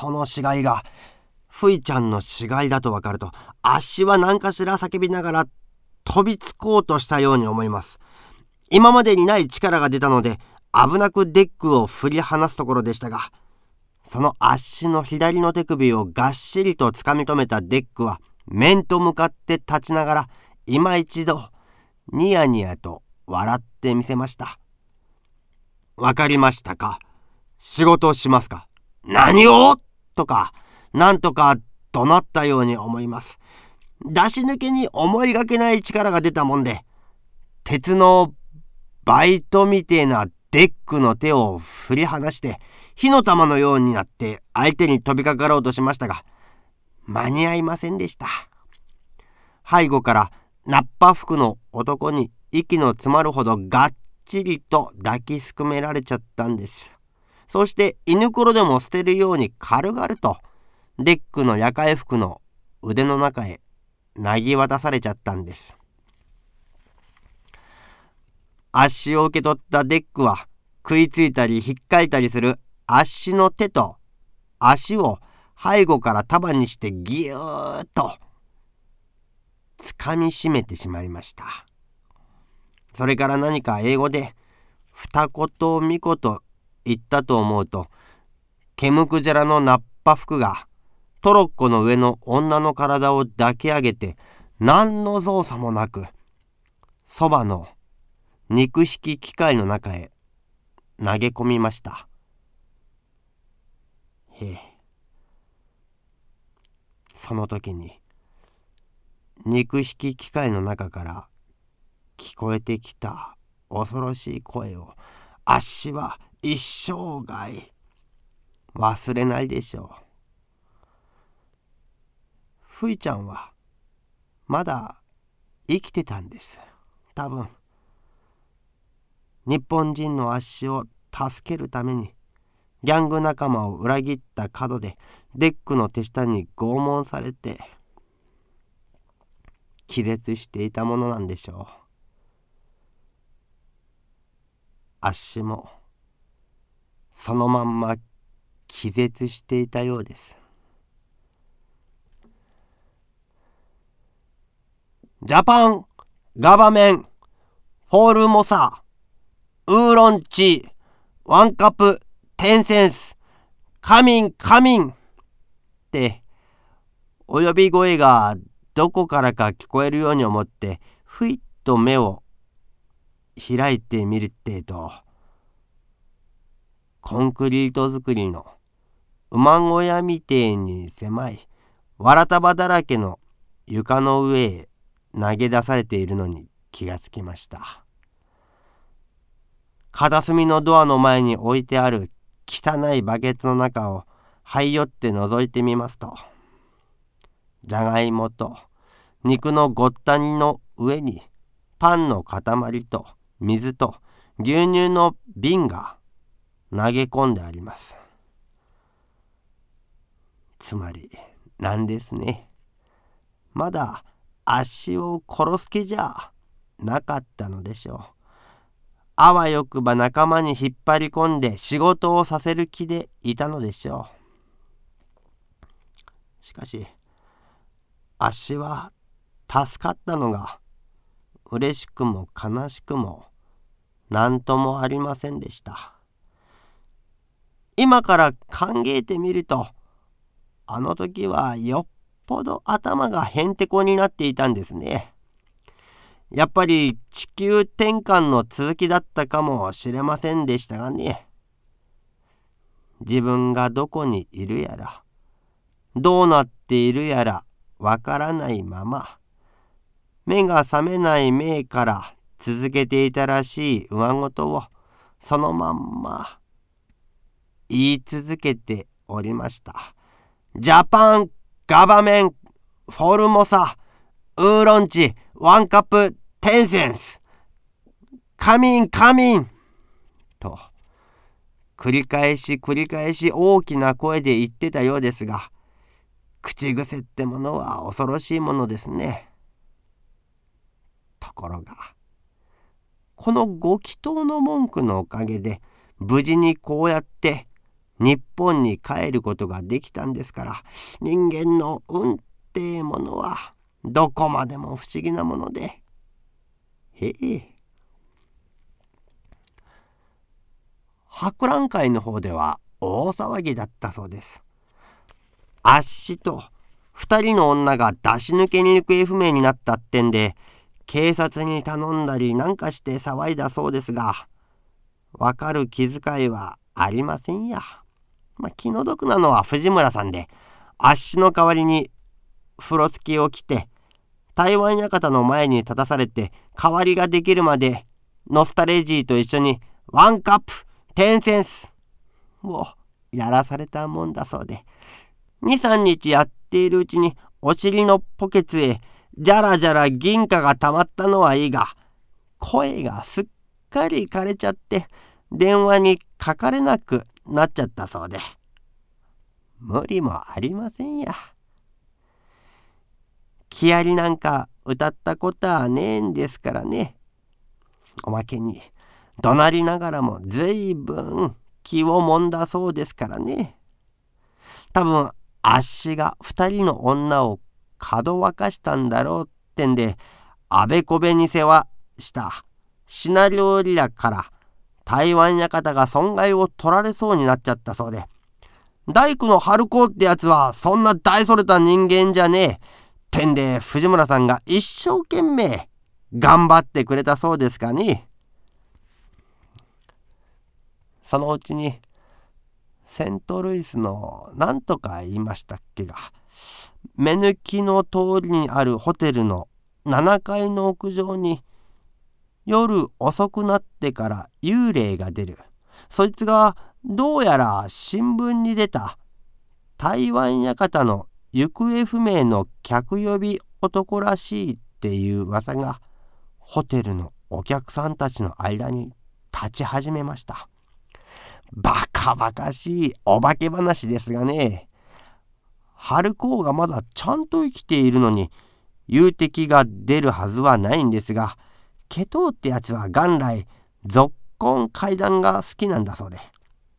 その死骸がふいちゃんの死骸だとわかるとあっしは何かしら叫びながら飛びつこうとしたように思います。今までにない力が出たので危なくデックを振り離すところでしたがそのあっしの左の手首をがっしりとつかみ止めたデックは面と向かって立ちながら今一度ニヤニヤと笑ってみせました。わかりましたか？仕事をしますか？何を？とかなんとか怒鳴ったように思います。出し抜けに思いがけない力が出たもんで鉄のバイトみてえなデックの手を振り離して火の玉のようになって相手に飛びかかろうとしましたが間に合いませんでした。背後からナッパ服の男に息の詰まるほどがっちりと抱きすくめられちゃったんです。そして犬ころでも捨てるように軽々とデックの夜会服の腕の中へ投げ渡されちゃったんです。あっしを受け取ったデックは食いついたりひっかいたりするあっしの手と足を背後から束にしてぎゅーっとつかみしめてしまいました。それから何か英語で二言三言言ったと思うとケムクジャラのナッパ服がトロッコの上の女の体を抱き上げて何の造作もなくそばの肉引き機械の中へ投げ込みました。へえ。その時に肉引き機械の中から聞こえてきた恐ろしい声をあっしは一生涯忘れないでしょう。ふいちゃんはまだ生きてたんです。多分。日本人の足を助けるためにギャング仲間を裏切った廉でデックの手下に拷問されて気絶していたものなんでしょう。あっしもそのまんま気絶していたようです。 Japan government フォールモサウーロンチワンカップテンセンスカミンカミンってお呼び声がどこからか聞こえるように思ってふいっと目を開いてみるってえと。コンクリート造りの馬小屋みてえに狭いわら束だらけの床の上へ投げ出されているのに気がつきました。片隅のドアの前に置いてある汚いバケツの中を這い寄って覗いてみますとじゃがいもと肉のごった煮の上にパンの塊と水と牛乳の瓶が投げ込んでありますつまりなんですねまだ足を殺す気じゃなかったのでしょう。あわよくば仲間に引っ張り込んで仕事をさせる気でいたのでしょう。しかし足は助かったのが嬉しくも悲しくも何ともありませんでした。今から考えてみるとあの時はよっぽど頭がへんてこになっていたんですね。やっぱり地球転換の続きだったかもしれませんでしたがね。自分がどこにいるやら、どうなっているやらわからないまま、目が覚めない目から続けていたらしい上事をそのまんま言い続けておりました。ジャパンガバメン、フォルモサ、ウーロンチ、ワンカップ、テンセンス、カミンカミンと、繰り返し繰り返し大きな声で言ってたようですが、口癖ってものは恐ろしいものですね。ところが、このご祈祷の文句のおかげで、無事にこうやって日本に帰ることができたんですから人間の運ってものはどこまでも不思議なもので。へえ。博覧会の方では大騒ぎだったそうです。あっしと2人の女が出し抜けに行方不明になったってんで警察に頼んだりなんかして騒いだそうですがわかる気遣いはありませんや。まあ、気の毒なのは藤村さんであっしの代わりに風呂付きを着て台湾館の前に立たされて代わりができるまでノスタレジーと一緒にワンカップテンセンスをやらされたもんだそうで。23日やっているうちにお尻のポケツへじゃらじゃら銀貨がたまったのはいいが声がすっかり枯れちゃって電話にかかれなくなっちゃったそうで無理もありませんや。木遣りなんか歌ったことはねえんですからね。おまけに怒鳴りながらも随分気をもんだそうですからね。多分あっしが2人の女をかどわかしたんだろうってんであべこべに世話したシナ料理だから台湾館が損害を取られそうになっちゃったそうで。大工の春子ってやつはそんな大それた人間じゃねえ。てんで藤村さんが一生懸命頑張ってくれたそうですかね。そのうちにセントルイスの何とか言いましたっけが目抜きの通りにあるホテルの7階の屋上に夜遅くなってから幽霊が出る。そいつがどうやら新聞に出た。台湾館の行方不明の客呼び男らしいっていう噂がホテルのお客さんたちの間に立ち始めました。バカバカしいお化け話ですがね。春高がまだちゃんと生きているのに有敵が出るはずはないんですがケトウってやつは元来ぞっこん階段が好きなんだそうで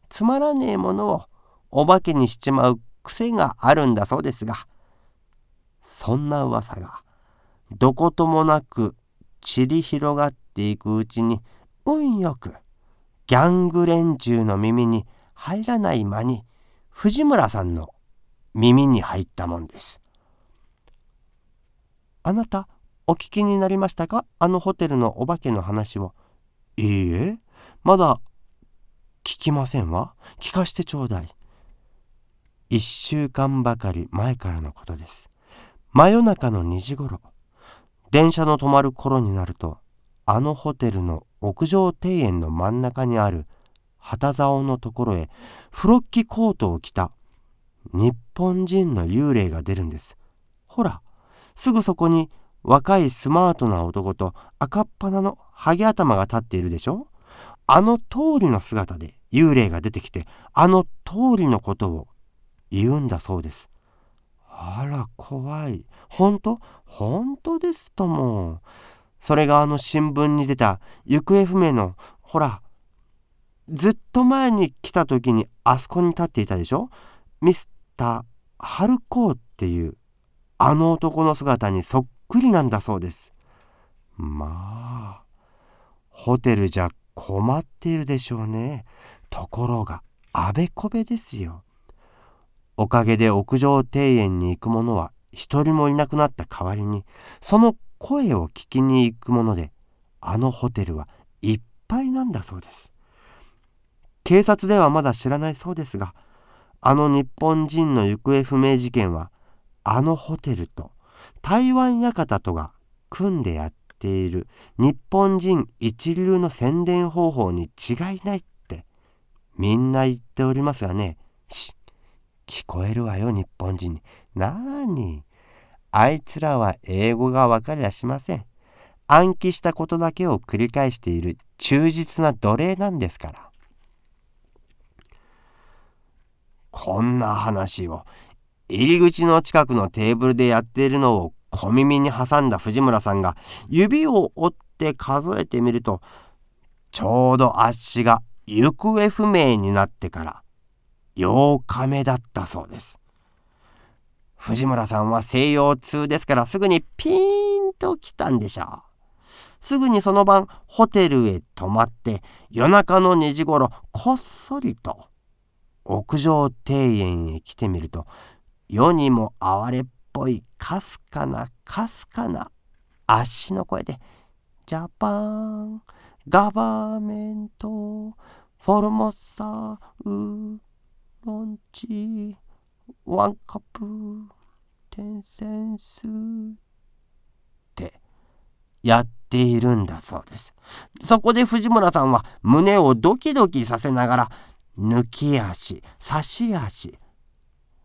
つまらねえものをお化けにしちまう癖があるんだそうですがそんな噂がどこともなく散り広がっていくうちに運よくギャング連中の耳に入らない間に藤村さんの耳に入ったもんです。あなたお聞きになりましたか？あのホテルのお化けの話を。いいえまだ聞きませんわ。聞かしてちょうだい。1週間ばかり前からのことです。真夜中の2時ごろ、電車の止まる頃になると、あのホテルの屋上庭園の真ん中にある旗竿のところへフロッキコートを着た日本人の幽霊が出るんです。ほら、すぐそこに若いスマートな男と赤っ鼻のハゲ頭が立っているでしょ？あの通りの姿で幽霊が出てきてあの通りのことを言うんだそうです。あら怖い。本当？本当ですとも。それがあの新聞に出た行方不明のほらずっと前に来た時にあそこに立っていたでしょ？ミスター・ハルコーっていうあの男の姿にそっくりなんだそうです。まあホテルじゃ困っているでしょうね。ところがあべこべですよ。おかげで屋上庭園に行く者は一人もいなくなった代わりにその声を聞きに行くものであのホテルはいっぱいなんだそうです警察ではまだ知らないそうですがあの日本人の行方不明事件はあのホテルと台湾館とが組んでやっている日本人一流の宣伝方法に違いないってみんな言っておりますがねし聞こえるわよ日本人に。なーにあいつらは英語が分かりゃしません。暗記したことだけを繰り返している忠実な奴隷なんですから。こんな話を入り口の近くのテーブルでやっているのを小耳に挟んだ藤村さんが指を折って数えてみるとちょうどあっしが行方不明になってから8日目だったそうです。藤村さんは西洋通ですからすぐにピーンと来たんでしょう。すぐにその晩ホテルへ泊まって夜中の2時ごろこっそりと屋上庭園へ来てみると世にも哀れっぽいかすかなかすかな足の声で「ジャパンガバメントフォルモサウロンチワンカップテンセンス」ってやっているんだそうです。そこで藤村さんは胸をドキドキさせながら抜き足差し足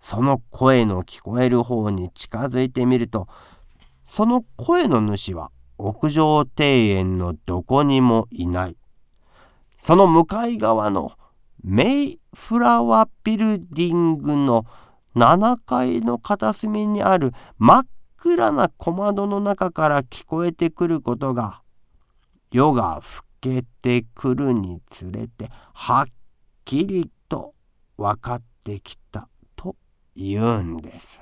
その声の聞こえる方に近づいてみるとその声の主は屋上庭園のどこにもいない。その向かい側のメイフラワービルディングの7階の片隅にある真っ暗な小窓の中から聞こえてくることが夜が更けてくるにつれてはっきりと分かってきた言うんです。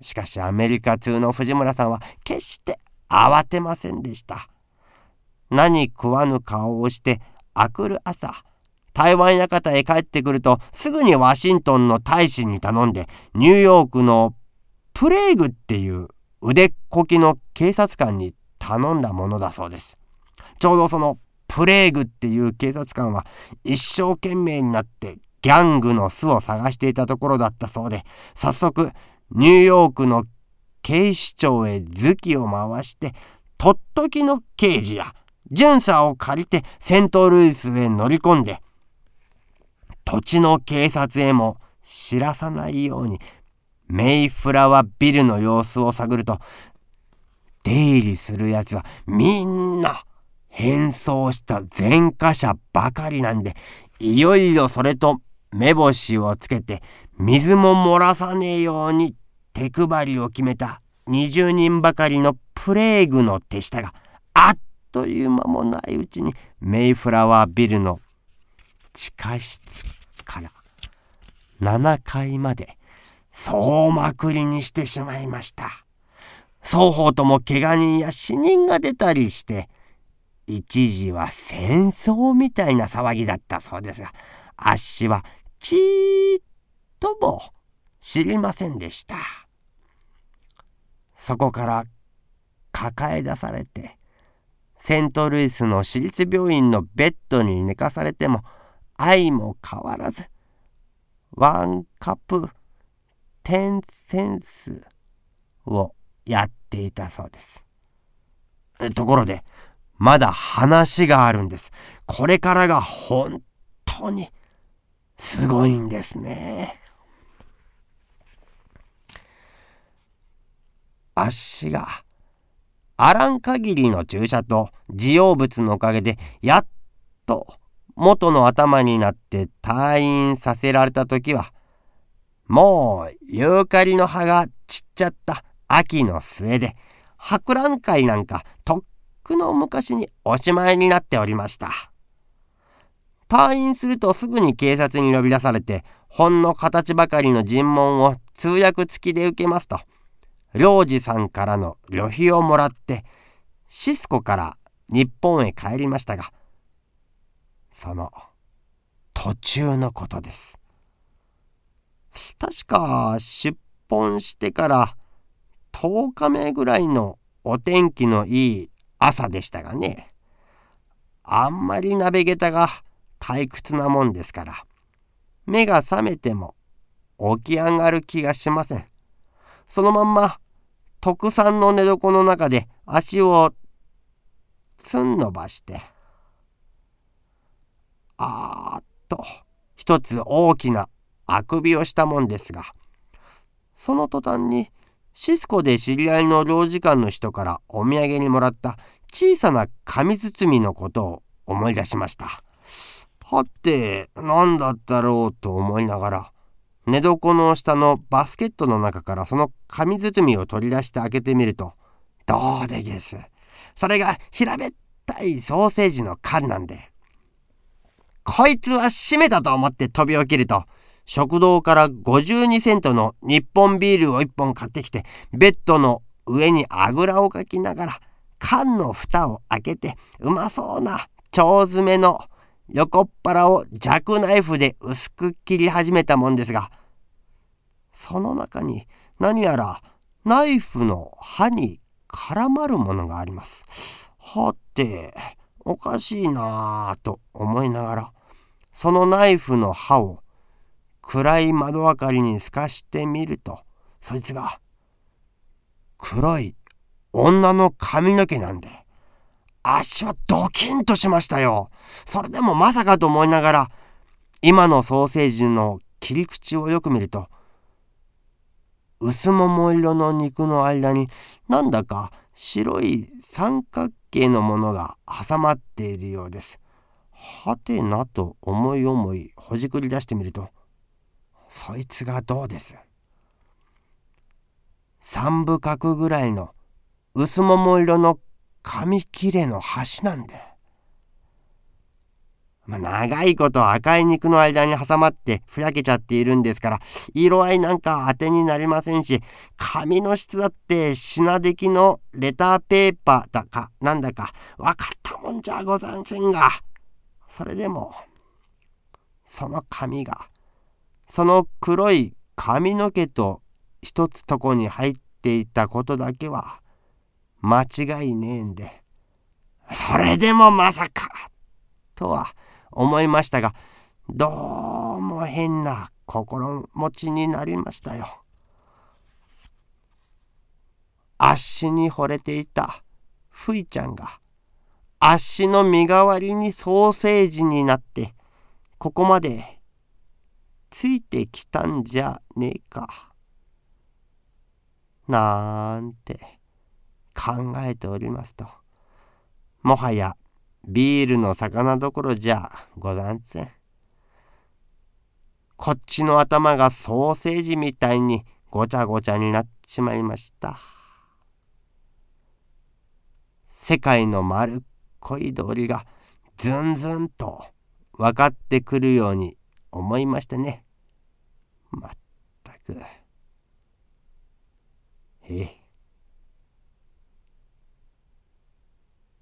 しかしアメリカ通の藤村さんは決して慌てませんでした。何食わぬ顔をしてあくる朝台湾館へ帰ってくるとすぐにワシントンの大使に頼んでニューヨークのプレーグっていう腕っこきの警察官に頼んだものだそうです。ちょうどそのプレーグっていう警察官は一生懸命になってギャングの巣を探していたところだったそうで早速ニューヨークの警視庁へ頭きを回してとっときの刑事や巡査を借りてセントルイスへ乗り込んで土地の警察へも知らさないようにメイフラワービルの様子を探ると出入りするやつはみんな変装した前科者ばかりなんでいよいよそれと目星をつけて水も漏らさねえように手配りを決めた20人ばかりのプレーグの手下があっという間もないうちにメイフラワービルの地下室から7階まで総まくりにしてしまいました。双方とも怪我人や死人が出たりして一時は戦争みたいな騒ぎだったそうですがあっしはちっとも知りませんでした。そこから抱え出されてセントルイスの私立病院のベッドに寝かされても愛も変わらずワンカップテンセンスをやっていたそうです。ところでまだ話があるんです。これからが本当にすごいんですね。あっしがあらん限りの注射と需要物のおかげでやっと元の頭になって退院させられた時はもうユーカリの葉が散っちゃった秋の末で博覧会なんかとっくの昔におしまいになっておりました。退院するとすぐに警察に呼び出されてほんの形ばかりの尋問を通訳付きで受けますと領事さんからの旅費をもらってシスコから日本へ帰りましたがその途中のことです。確か出本してから10日目ぐらいのお天気のいい朝でしたがねあんまり鍋下駄が退屈なもんですから。目が覚めても起き上がる気がしません。そのまんま特産の寝床の中で足をつん伸ばして。あーっと一つ大きなあくびをしたもんですが。その途端にシスコで知り合いの領事館の人からお土産にもらった小さな紙包みのことを思い出しました。はて何だったろうと思いながら寝床の下のバスケットの中からその紙包みを取り出して開けてみるとどうでげす。それが平べったいソーセージの缶なんで。こいつは閉めたと思って飛び起きると、食堂から52セントの日本ビールを1本買ってきて、ベッドの上にあぐらをかきながら、缶の蓋を開けて、うまそうな腸詰めの横っ腹をジャクナイフで薄く切り始めたもんですが、その中に何やらナイフの刃に絡まるものがあります。はて、おかしいなぁと思いながら、そのナイフの刃を暗い窓明かりに透かしてみると、そいつが黒い女の髪の毛なんで、足はドキンとしましたよ。それでもまさかと思いながら、今のソーセージの切り口をよく見ると、薄桃色の肉の間になんだか白い三角形のものが挟まっているようです。はてなと思い思いほじくり出してみるとそいつがどうです？三部角ぐらいの薄桃色の紙切れの端なんで。まあ、長いこと赤い肉の間に挟まってふやけちゃっているんですから色合いなんか当てになりませんし紙の質だって品出来のレターペーパーだかなんだか分かったもんじゃござんせんがそれでもその紙がその黒い髪の毛と一つとこに入っていたことだけは間違いねえんでそれでもまさかとは思いましたがどうも変な心持ちになりましたよ。足に惚れていたふいちゃんが足の身代わりにソーセージになってここまでついてきたんじゃねえか。なんて考えておりますともはやビールの魚どころじゃござんせん。こっちの頭がソーセージみたいにごちゃごちゃになっちまいました。世界の丸っこい通りがずんずんと分かってくるように思いましてね。まったく。へえ。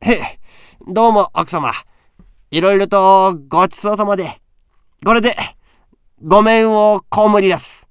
へえ。どうも奥様。いろいろとごちそうさまで。これで、ごめんをこむりやす。